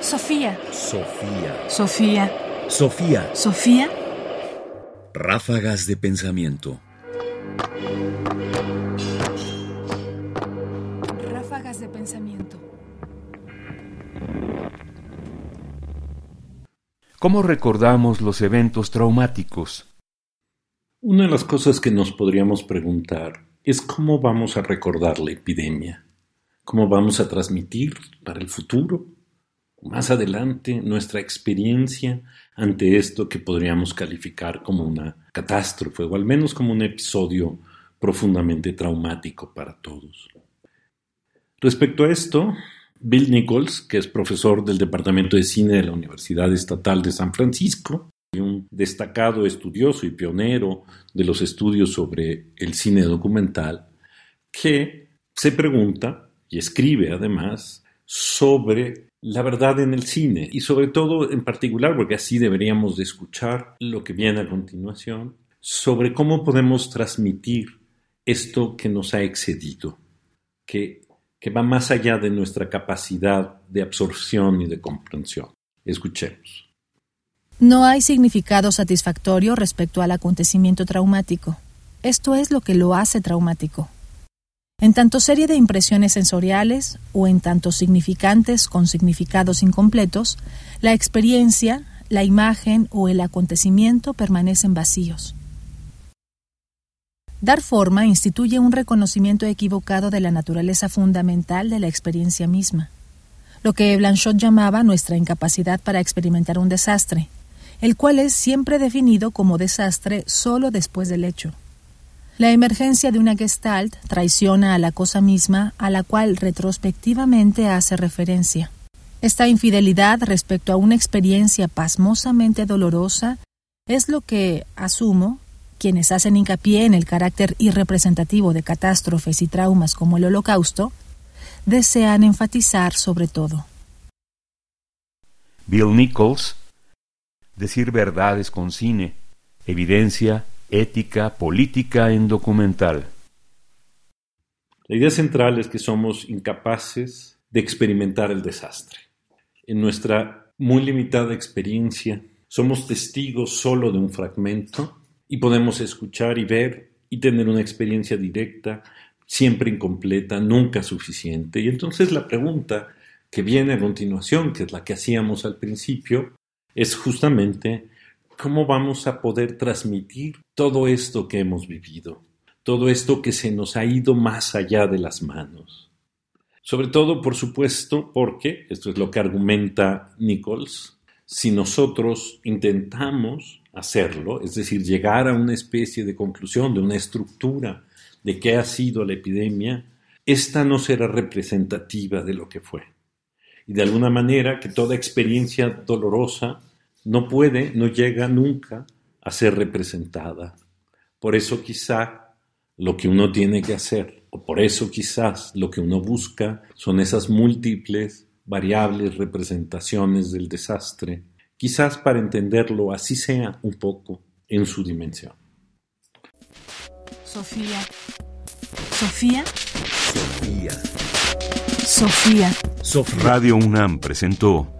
Sofía. Sofía. Sofía. Sofía. Sofía. Ráfagas de pensamiento. Ráfagas de pensamiento. ¿Cómo recordamos los eventos traumáticos? Una de las cosas que nos podríamos preguntar es cómo vamos a recordar la epidemia, cómo vamos a transmitir para el futuro, más adelante, nuestra experiencia ante esto que podríamos calificar como una catástrofe o al menos como un episodio profundamente traumático para todos. Respecto a esto, Bill Nichols, que es profesor del Departamento de Cine de la Universidad Estatal de San Francisco, y un destacado estudioso y pionero de los estudios sobre el cine documental, que se pregunta y escribe además sobre la verdad en el cine y sobre todo en particular, porque así deberíamos de escuchar lo que viene a continuación, sobre cómo podemos transmitir esto que nos ha excedido, que, que va más allá de nuestra capacidad de absorción y de comprensión. Escuchemos. No hay significado satisfactorio respecto al acontecimiento traumático. Esto es lo que lo hace traumático. En tanto serie de impresiones sensoriales o en tanto significantes con significados incompletos, la experiencia, la imagen o el acontecimiento permanecen vacíos. Dar forma instituye un reconocimiento equivocado de la naturaleza fundamental de la experiencia misma, lo que Blanchot llamaba nuestra incapacidad para experimentar un desastre, el cual es siempre definido como desastre solo después del hecho. La emergencia de una gestalt traiciona a la cosa misma a la cual retrospectivamente hace referencia. Esta infidelidad respecto a una experiencia pasmosamente dolorosa es lo que, asumo, quienes hacen hincapié en el carácter irrepresentativo de catástrofes y traumas como el Holocausto, desean enfatizar sobre todo. Bill Nichols, decir verdades con cine, evidencia, ética, política en documental. La idea central es que somos incapaces de experimentar el desastre. En nuestra muy limitada experiencia, somos testigos solo de un fragmento y podemos escuchar y ver y tener una experiencia directa, siempre incompleta, nunca suficiente. Y entonces la pregunta que viene a continuación, que es la que hacíamos al principio, es justamente cómo vamos a poder transmitir todo esto que hemos vivido, todo esto que se nos ha ido más allá de las manos. Sobre todo, por supuesto, porque, esto es lo que argumenta Nichols, si nosotros intentamos hacerlo, es decir, llegar a una especie de conclusión, de una estructura de qué ha sido la epidemia, esta no será representativa de lo que fue. Y de alguna manera que toda experiencia dolorosa no puede, no llega nunca a ser representada. Por eso quizá lo que uno tiene que hacer, o por eso quizás lo que uno busca son esas múltiples, variables representaciones del desastre, quizás para entenderlo así sea un poco en su dimensión. Sofía. Sofía. Sofía. Sofía. Radio UNAM presentó